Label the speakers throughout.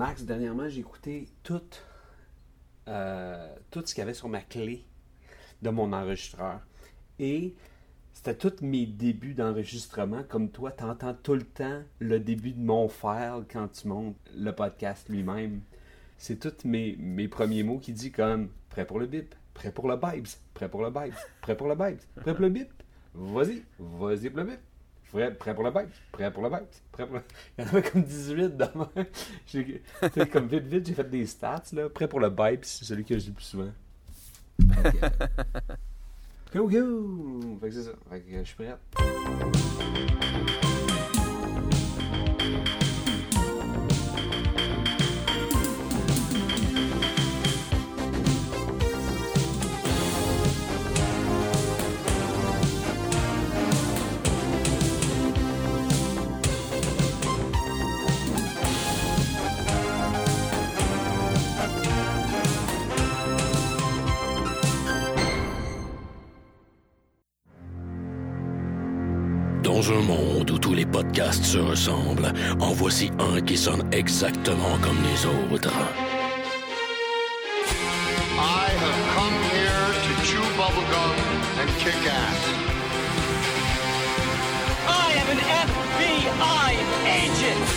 Speaker 1: Max, dernièrement, j'ai écouté tout, euh, tout ce qu'il y avait sur ma clé de mon enregistreur. Et c'était tous mes débuts d'enregistrement. Comme toi, tu entends tout le temps le début de mon file quand tu montes le podcast lui-même. C'est tous mes, mes premiers mots qui dit comme prêt pour le bip, prêt pour le Bibes, prêt pour le Bibes, prêt pour le Bibes, prêt pour le bip. Vas-y, vas-y pour le bip. Prêt, prêt pour le Bibes, prêt pour le Bibes, prêt pour le... Il y en avait comme 18 demain. J'ai, tu sais, comme vite, vite, j'ai fait des stats, là. Prêt pour le Bibes, c'est celui que je dis le plus souvent. Go, go! Fait que c'est ça. Fait que je suis prêt.
Speaker 2: Dans un monde où tous les podcasts se ressemblent, en voici un qui sonne exactement comme les autres.
Speaker 3: I have come here to chew bubblegum and kick ass.
Speaker 4: I am an FBI agent.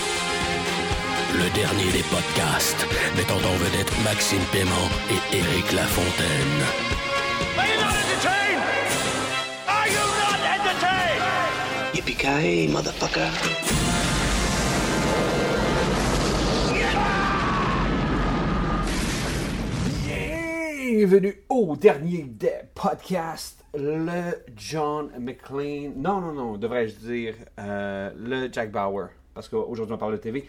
Speaker 2: Le dernier des podcasts, mettant en vedette Maxime Paiement et Éric Lafontaine.
Speaker 5: Motherfucker.
Speaker 1: Bienvenue au dernier des podcasts, le John McClane. Non, non, non, devrais-je dire euh, le Jack Bauer, parce qu'aujourd'hui on parle de TV.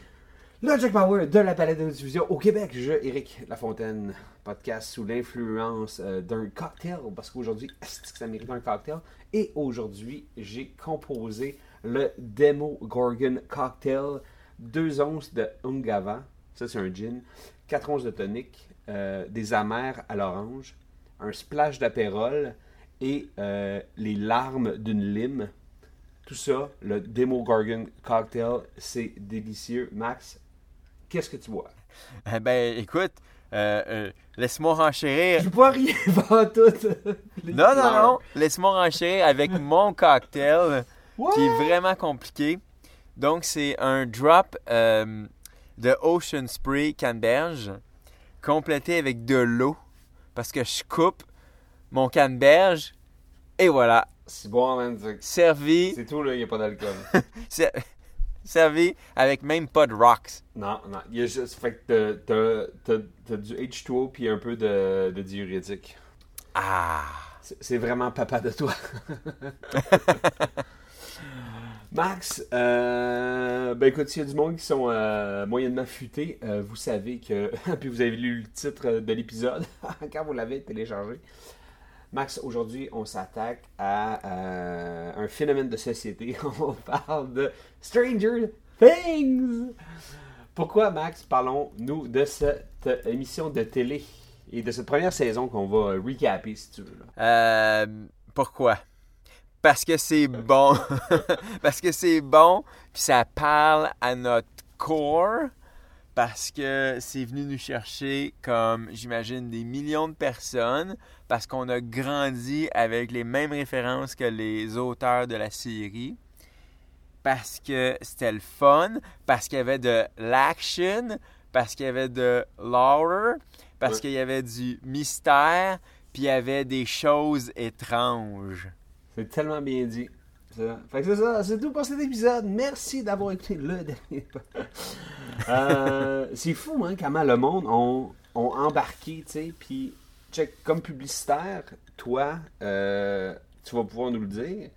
Speaker 1: Le Jack Bauer de la palette de diffusion au Québec. Je, Éric Lafontaine, podcast sous l'influence euh, d'un cocktail, parce qu'aujourd'hui, est-ce que ça mérite un cocktail? Et aujourd'hui, j'ai composé le Demo Gorgon Cocktail, 2 onces de Ungava, ça c'est un gin, 4 onces de tonic, euh, des amers à l'orange, un splash d'apérole et euh, les larmes d'une lime. Tout ça, le Demo Gorgon Cocktail, c'est délicieux. Max, qu'est-ce que tu bois?
Speaker 6: Eh ben, écoute, euh, euh, laisse-moi renchérir.
Speaker 1: Je bois rien pas tout.
Speaker 6: Non, non, non. Laisse-moi renchérir avec mon cocktail qui est vraiment compliqué. Donc, c'est un drop euh, de Ocean Spray canneberge complété avec de l'eau parce que je coupe mon canneberge et voilà,
Speaker 1: C'est bon, man. c'est-
Speaker 6: servi,
Speaker 1: C'est tout, là, il n'y a pas d'alcool.
Speaker 6: ser- servi avec même pas de rocks.
Speaker 1: non, non. Il y a juste. Fait que t'as- du H2O puis un peu de, de diurétique.
Speaker 6: Ah!
Speaker 1: C'est c'est vraiment papa de toi. Max, euh, ben écoute, s'il y a du monde qui sont euh, moyennement futés, euh, vous savez que, puis vous avez lu le titre de l'épisode quand vous l'avez téléchargé. Max, aujourd'hui, on s'attaque à euh, un phénomène de société. On parle de Stranger Things. Pourquoi, Max, parlons-nous de cette émission de télé et de cette première saison qu'on va recaper, si tu veux.
Speaker 6: Euh, pourquoi? Parce que c'est bon. parce que c'est bon, puis ça parle à notre corps. Parce que c'est venu nous chercher comme, j'imagine, des millions de personnes. Parce qu'on a grandi avec les mêmes références que les auteurs de la série. Parce que c'était le fun. Parce qu'il y avait de l'action. Parce qu'il y avait de l'horror. Parce
Speaker 1: Ouais.
Speaker 6: qu'il y avait du mystère. Puis il y avait des choses étranges.
Speaker 1: C'est tellement bien dit. Fait que c'est ça, c'est tout pour cet épisode. Merci d'avoir écouté le dernier. Euh, c'est fou, hein, comment le monde ont, embarqué, tu sais. Puis, check, comme publicitaire, toi, euh, tu vas pouvoir nous le dire.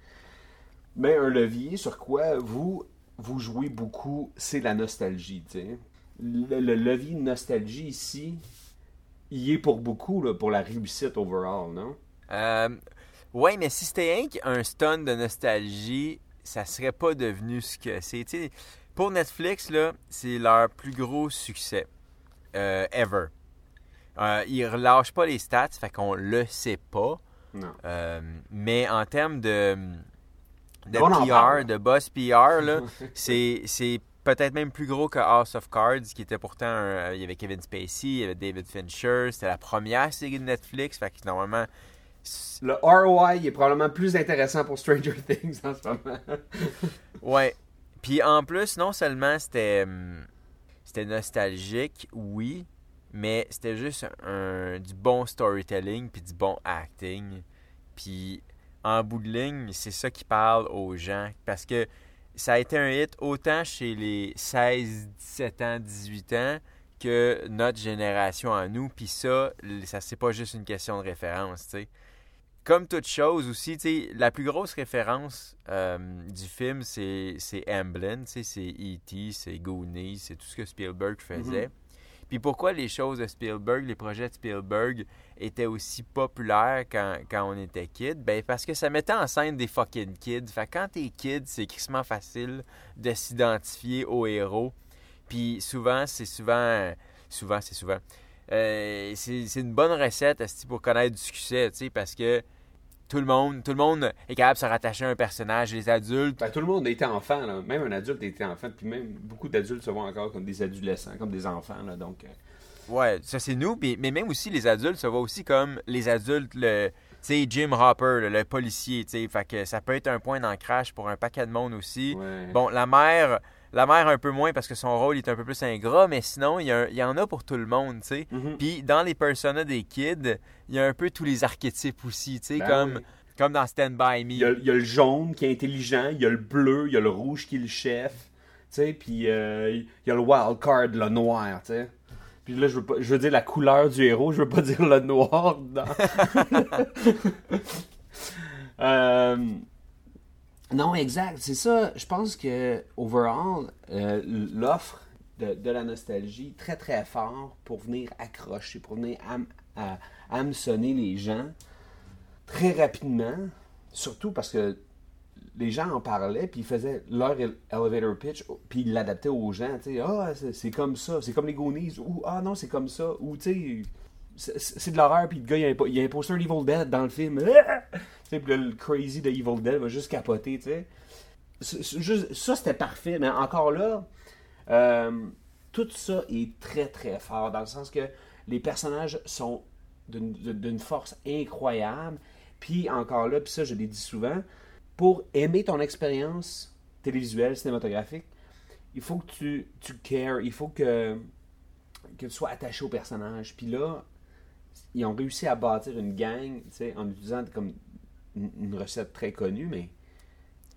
Speaker 1: Mais un levier sur quoi vous, vous jouez beaucoup, c'est la nostalgie, tu sais. Le, le levier de nostalgie ici, il est pour beaucoup, là, pour la réussite overall, non?
Speaker 6: Euh, ouais, mais si c'était qu'un stun de nostalgie, ça serait pas devenu ce que c'est. Pour Netflix, là, c'est leur plus gros succès euh, ever. Euh, ils relâchent pas les stats, fait qu'on le sait pas.
Speaker 1: Non.
Speaker 6: Euh, mais en termes de, de PR, de boss PR, là, c'est, c'est peut-être même plus gros que House of Cards, qui était pourtant. un- il y avait Kevin Spacey, il y avait David Fincher. C'était la première série de Netflix. Fait que normalement.
Speaker 1: Le ROI est probablement plus intéressant pour Stranger Things en ce moment.
Speaker 6: Ouais. Puis en plus, non seulement c'était. hum, C'était nostalgique, oui. Mais c'était juste du bon storytelling puis du bon acting. Puis en bout de ligne, c'est ça qui parle aux gens. Parce que ça a été un hit autant chez les 16, 17 ans, 18 ans que notre génération à nous. Puis ça, ça c'est pas juste une question de référence, tu sais. Comme toute chose aussi, la plus grosse référence euh, du film, c'est Amblin, c'est E.T., c'est Goonies, c'est tout ce que Spielberg faisait. Puis pourquoi les choses de Spielberg, les projets de Spielberg étaient aussi populaires quand, quand on était kid? Ben parce que ça mettait en scène des fucking kids. Fait que quand t'es kid, c'est crissement facile de s'identifier aux héros. Puis souvent, c'est souvent... Souvent, c'est souvent... euh, c'est une bonne recette pour connaître du succès, parce que tout le monde tout le monde est capable de se rattacher à un personnage. Les adultes,
Speaker 1: Ben, tout le monde était enfant, là. même un adulte était enfant, puis même beaucoup d'adultes se voient encore comme des adolescents, comme des enfants. Là, donc, euh,
Speaker 6: Ouais, ça c'est nous, mais même aussi les adultes se voient aussi comme les adultes, le, tu Jim Hopper, le, le policier, tu sais, que ça peut être un point d'ancrage pour un paquet de monde aussi.
Speaker 1: ouais.
Speaker 6: Bon, la mère, la mère un peu moins parce que son rôle est un peu plus ingrat, mais sinon, il y, a un- il y en a pour tout le monde, tu sais.
Speaker 1: Mhm.
Speaker 6: Puis dans les personas des kids, il y a un peu tous les archétypes aussi, tu sais,
Speaker 1: Ben
Speaker 6: comme,
Speaker 1: oui.
Speaker 6: comme dans Stand By Me.
Speaker 1: Il y, a, il y a le jaune qui est intelligent, il y a le bleu, il y a le rouge qui est le chef, tu sais, puis euh, il y a le wild card, le noir, tu sais. Puis là, je veux, pas, je veux dire la couleur du héros, je veux pas dire le noir dedans. Euh, non, exact, c'est ça. Je pense que, overall, euh, l'offre de, la nostalgie, très très fort pour venir accrocher, pour venir hameçonner les gens très rapidement, surtout parce que les gens en parlaient, puis ils faisaient leur ele- elevator pitch, puis ils l'adaptaient aux gens, tu sais, ah, c'est- comme ça, c'est comme les Goonies, ou ah non, c'est comme ça, ou tu sais, c'est- de l'horreur, puis le gars, il y, a un, il un poster Dead dans le film, puis là, le crazy de Evil Dead va juste capoter, tu sais. Ça, c'était parfait, mais encore là, euh, tout ça est très très fort, dans le sens que les personnages sont d'une d'une force incroyable. Puis encore là, puis ça je l'ai dit souvent, pour aimer ton expérience télévisuelle, cinématographique, il faut que tu, tu cares, il faut que, que tu sois attaché au personnage. Puis là, ils ont réussi à bâtir une gang, tu sais, en utilisant comme une, recette très connue, mais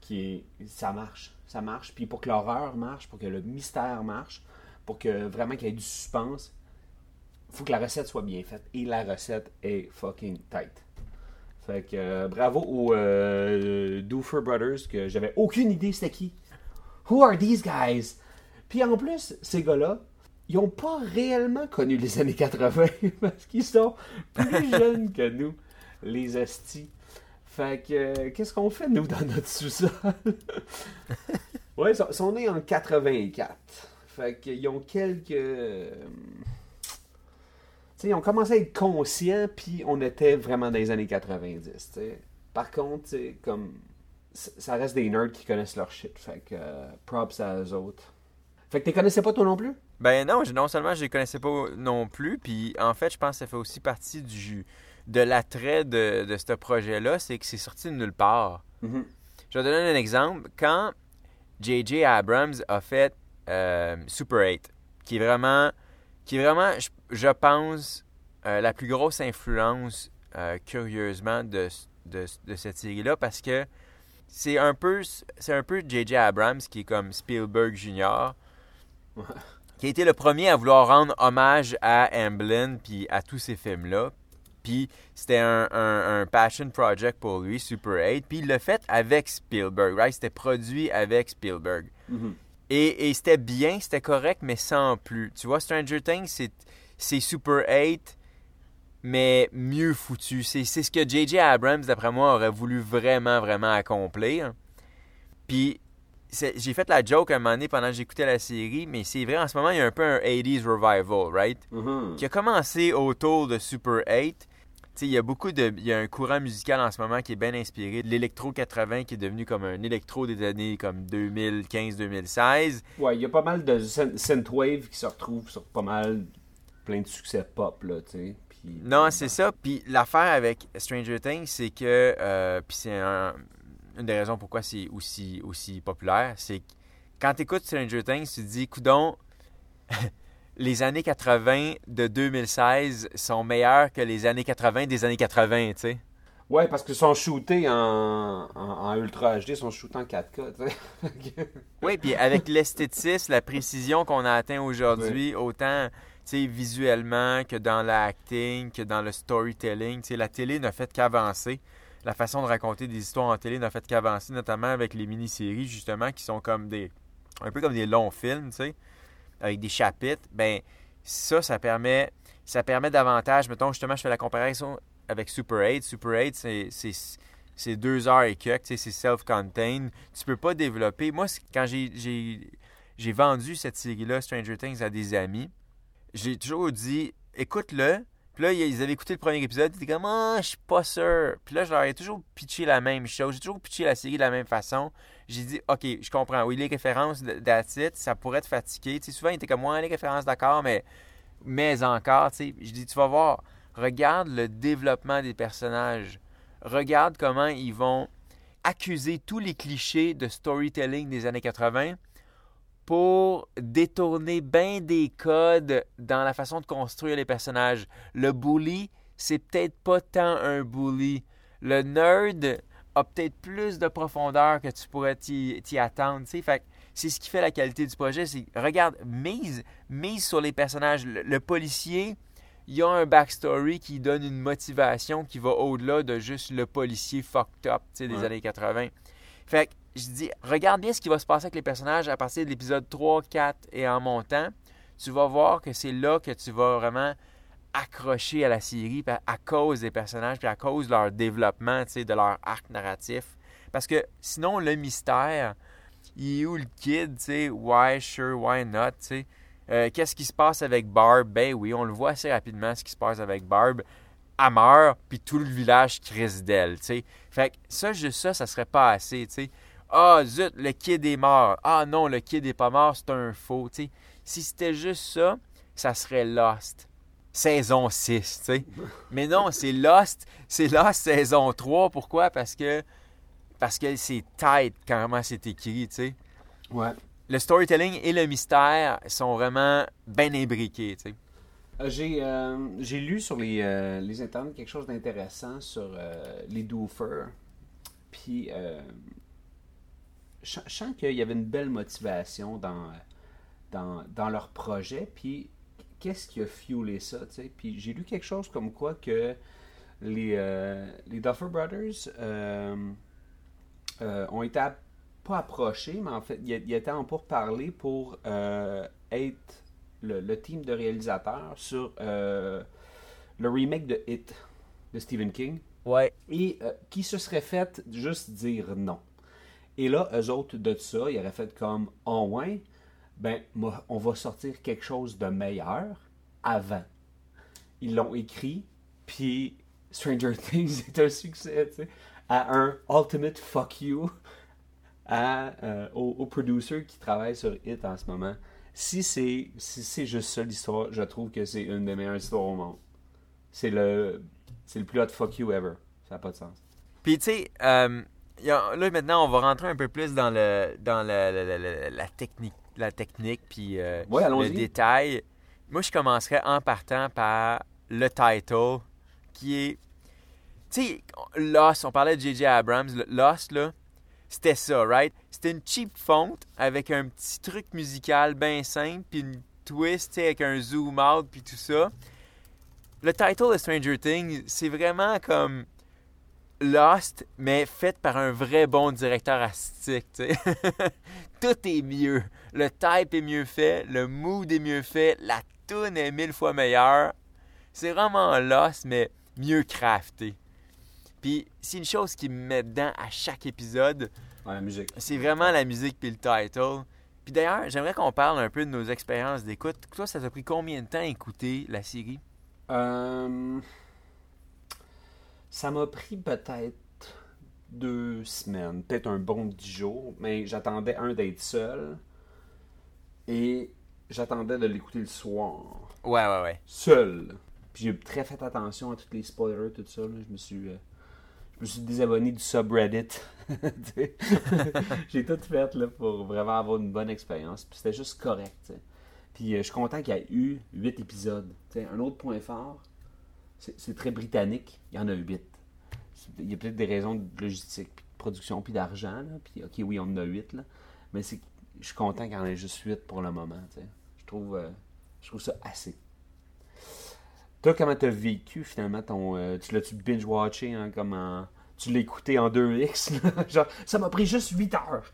Speaker 1: qui est, ça marche, ça marche. Puis pour que l'horreur marche, pour que le mystère marche, pour que vraiment qu'il y ait du suspense, faut que la recette soit bien faite. Et la recette est fucking tight. Fait que euh, bravo aux euh, Doofer Brothers, que j'avais aucune idée c'était qui. Who are these guys? Puis en plus, ces gars-là, ils ont pas réellement connu les années 80 parce qu'ils sont plus jeunes que nous, les astis. Fait que, euh, qu'est-ce qu'on fait, nous, dans notre sous-sol? ouais, ils sont, nés en 84. Fait qu'ils ont quelques. euh, Tu sais, ils ont commencé à être conscients, puis on était vraiment dans les années 90. tu sais. Par contre, tu sais, comme. Ça reste des nerds qui connaissent leur shit. Fait que, euh, props à eux autres. Fait que tu connaissais pas toi non plus?
Speaker 6: Ben non, non seulement je les connaissais pas non plus, puis en fait, je pense que ça fait aussi partie du de l'attrait de, de ce projet-là, c'est que c'est sorti de nulle part.
Speaker 1: Mhm.
Speaker 6: Je vais donner un exemple. Quand J.J. Abrams a fait euh, Super 8, qui est vraiment, qui est vraiment je, je pense, euh, la plus grosse influence, euh, curieusement, de, de, de cette série-là, parce que c'est un peu c'est un peu J.J. Abrams qui est comme Spielberg Jr., qui a été le premier à vouloir rendre hommage à Amblin puis à tous ces films-là. Puis c'était un, un- un passion project pour lui, Super 8. Puis il l'a fait avec Spielberg, right? C'était produit avec Spielberg.
Speaker 1: Mhm.
Speaker 6: Et, et c'était bien, c'était correct, mais sans plus. Tu vois, Stranger Things, c'est, Super 8, mais mieux foutu. C'est, ce que J.J. Abrams, d'après moi, aurait voulu vraiment, vraiment accomplir. Puis j'ai fait la joke un moment donné pendant que j'écoutais la série, mais c'est vrai, en ce moment, il y a un peu un 80s revival, right?
Speaker 1: Mhm.
Speaker 6: qui a commencé autour de Super 8. Il y a beaucoup de. Il y a un courant musical en ce moment qui est bien inspiré de l'électro 80 qui est devenu comme un électro des années comme 2015-2016.
Speaker 1: Ouais, il y a pas mal de syn- synthwave qui se retrouvent sur pas mal plein de succès pop, là, tu sais. Puis-
Speaker 6: Non, c'est ça. Puis l'affaire avec Stranger Things, c'est que. euh, puis c'est un- une des raisons pourquoi c'est aussi, aussi populaire, c'est que quand tu écoutes Stranger Things, tu te dis, coudon, les années 80 de 2016 sont meilleures que les années 80 des années 80, tu sais.
Speaker 1: Ouais, parce qu'ils sont shootés en, en, en Ultra HD, sont shootés en 4K, tu sais.
Speaker 6: Oui, puis avec l'esthétisme, la précision qu'on a atteint aujourd'hui, autant tu sais, visuellement que dans l'acting, que dans le storytelling, tu sais, la télé n'a fait qu'avancer. La façon de raconter des histoires en télé n'a fait qu'avancer, notamment avec les mini-séries, justement, qui sont comme des. un peu comme des longs films, tu sais, avec des chapitres. Ben, ça, ça permet. Ça permet davantage. Mettons, justement, je fais la comparaison avec Super 8. Super 8, c'est- deux heures et quelques, c'est self-contained. Tu peux pas développer. Moi, quand j'ai vendu cette série-là, Stranger Things, à des amis, j'ai toujours dit écoute-le. Puis là, ils avaient écouté le premier épisode, ils étaient comme Ah, je suis pas sûr. Puis là, je leur ai toujours pitché la même chose. J'ai toujours pitché la série de la même façon. J'ai dit Ok, je comprends. Oui, les références, that's it, ça pourrait te fatiguer. Tu sais, souvent, ils étaient comme Ouais, les références, d'accord, mais, mais encore, tu sais. Je dis Tu vas voir, regarde le développement des personnages. Regarde comment ils vont accuser tous les clichés de storytelling des années 80 pour détourner bien des codes dans la façon de construire les personnages. Le bully, c'est peut-être pas tant un bully. Le nerd a peut-être plus de profondeur que tu pourrais t'y attendre. tu sais. Fait c'est ce qui fait la qualité du projet. C'est regarde, mise, mise sur les personnages. Le, le policier, il y a un backstory qui donne une motivation qui va au-delà de juste le policier fucked up tu sais, des
Speaker 1: Ouais.
Speaker 6: années 80. Fait que je dis, regarde bien ce qui va se passer avec les personnages à partir de l'épisode 3, 4 et en montant. Tu vas voir que c'est là que tu vas vraiment accrocher à la série à, cause des personnages puis à cause de leur développement, de leur arc narratif. Parce que sinon, le mystère, il est où le kid, tu why, sure, why not, tu sais? Euh, Qu'est-ce qui se passe avec Barb? Ben oui, on le voit assez rapidement ce qui se passe avec Barb. Elle meurt, puis tout le village crisse d'elle, tu sais. Fait que ça, juste ça, ça serait pas assez, tu. Ah, zut, le kid est mort. Ah non, le kid est pas mort, c'est un faux, tu sais. Si c'était juste ça, ça serait Lost. Saison 6, tu sais. Mais non, c'est Lost. C'est Lost saison 3. Pourquoi? Parce que parce que c'est tight comment c'est écrit, tu sais.
Speaker 1: Ouais.
Speaker 6: Le storytelling et le mystère sont vraiment bien imbriqués, tu sais.
Speaker 1: Euh, J'ai euh, j'ai lu sur les, euh, les internets quelque chose d'intéressant sur euh, les doofers. Puis, je je sens qu'il y avait une belle motivation dans, dans, dans leur projet. Puis, qu'est-ce qui a fuelé ça? Puis, j'ai lu quelque chose comme quoi que les, euh, les Duffer Brothers euh, euh, ont été pas approchés, mais en fait, ils ils étaient en pourparlers pour être le, le team de réalisateurs sur le remake de Hit de Stephen King
Speaker 6: Ouais.
Speaker 1: et qui se serait fait juste dire non. Et là, eux autres de ça, ils auraient fait comme en ouais, ben moi, on va sortir quelque chose de meilleur avant. Ils l'ont écrit, puis Stranger Things est un succès, tu sais, à un ultimate fuck you à, euh, au, au producer qui travaille sur Hit en ce moment. Si c'est si juste ça l'histoire, je trouve que c'est une des meilleures histoires au monde. C'est le le plus hot fuck you ever. Ça n'a pas de sens.
Speaker 6: Puis tu sais, euh, a- là maintenant, on va rentrer un peu plus dans le dans le- la technique, la technique puis euh,
Speaker 1: Ouais,
Speaker 6: le détail. Moi, je commencerais en partant par le title, qui est, tu sais, Lost. On parlait de J.J. Abrams. Lost là, c'était ça, right? C'était une cheap fonte avec un petit truc musical bien simple, puis une twist, tu sais, avec un zoom out puis tout ça. Le title de Stranger Things, c'est vraiment comme Lost, mais fait par un vrai bon directeur artistique. tu sais. Tout est mieux. Le type est mieux fait, le mood est mieux fait, la tune est mille fois meilleure. C'est vraiment Lost, mais mieux crafté. Puis, c'est une chose qui me met dedans à chaque épisode,
Speaker 1: Ouais, la musique.
Speaker 6: c'est vraiment la musique puis le title. Puis d'ailleurs, j'aimerais qu'on parle un peu de nos expériences d'écoute. Toi, ça t'a pris combien de temps à écouter la série?
Speaker 1: Euh, Ça m'a pris peut-être deux semaines, peut-être un bon dix jours, mais j'attendais un d'être seul et j'attendais de l'écouter le soir,
Speaker 6: Ouais, ouais, ouais.
Speaker 1: seul. Puis j'ai très fait attention à tous les spoilers, tout ça. là. Je me suis, euh, je me suis désabonné du subreddit. J'ai tout fait là, pour vraiment avoir une bonne expérience. Puis c'était juste correct. Puis euh, je suis content qu'il y ait eu huit épisodes. Un autre point fort, c'est très britannique. Il y en a huit. Il y a peut-être des raisons de logistique, de production, puis d'argent. Puis ok, oui, on en a huit. Là. Mais je suis content qu'il y en ait juste huit pour le moment. Je trouve, euh, je trouve ça assez. Toi, comment t'as vécu finalement ton. euh, tu l'as-tu binge-watché hein, Tu l'as écouté en 2x là? Genre, ça m'a pris juste 8 heures.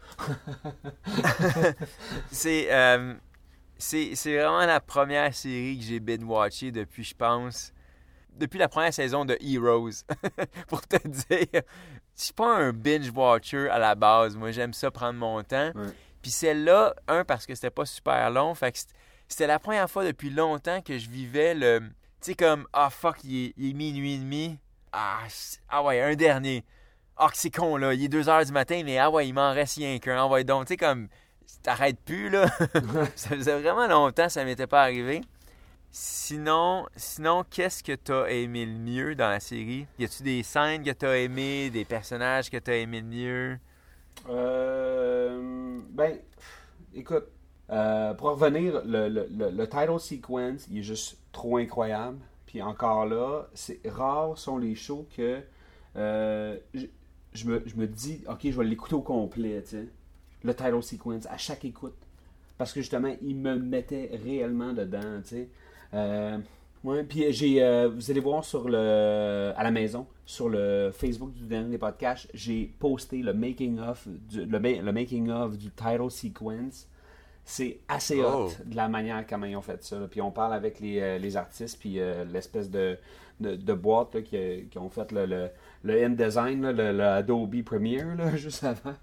Speaker 6: C'est euh, c'est c'est vraiment la première série que j'ai binge-watchée depuis, je pense, depuis la première saison de Heroes. Pour te dire, je suis pas un binge-watcher à la base. Moi, j'aime ça prendre mon temps. Puis celle-là, un, parce que c'était pas super long. Fait que c'était la première fois depuis longtemps que je vivais le. Tu sais, comme, ah fuck, il est, il est minuit et demi. Ah, ah ouais, un dernier. Ah, que c'est con, là. Il est 2 heures du matin, mais ah ouais, il m'en reste rien qu'un. Ah ouais, donc, tu sais, comme, t'arrêtes plus, là. ça faisait vraiment longtemps, ça m'était pas arrivé. Sinon, sinon qu'est-ce que t'as aimé le mieux dans la série? Y a-tu des scènes que t'as aimé, des personnages que t'as aimé le mieux?
Speaker 1: Euh, ben, écoute, euh, pour revenir, le, le, le, le title sequence, il est juste trop incroyable. Puis encore là, c'est rare sont les shows que euh, je, me, je me dis, ok, je vais l'écouter au complet, tu. Le title sequence, à chaque écoute. Parce que justement, il me mettait réellement dedans, tu sais. Euh, ouais, puis j'ai, euh, vous allez voir sur le, à la maison, sur le Facebook du dernier podcast, j'ai posté le making of, du, le, ma- le making of du title sequence. C'est assez hot
Speaker 6: Oh.
Speaker 1: de la manière comment ils ont fait ça. là. Puis on parle avec les, euh, les artistes, puis euh, l'espèce de, de, de boîte là, qui, qui ont fait le, le, le InDesign, là, le, Adobe Premiere, juste avant.